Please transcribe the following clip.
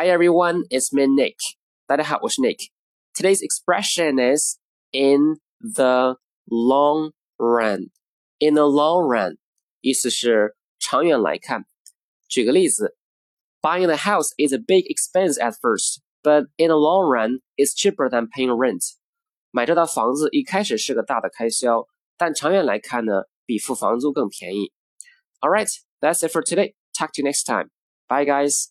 Hi everyone, it's me Nick. 大家好，我是 Nick. Today's expression is in the long run. In the long run，意思是长远来看。举个例子，Buying the house is a big expense at first, but in the long run, it's cheaper than paying rent. 买这套房子一开始是个大的开销，但长远来看呢，比付房租更便宜。All right, that's it for today. Talk to you next time. Bye, guys.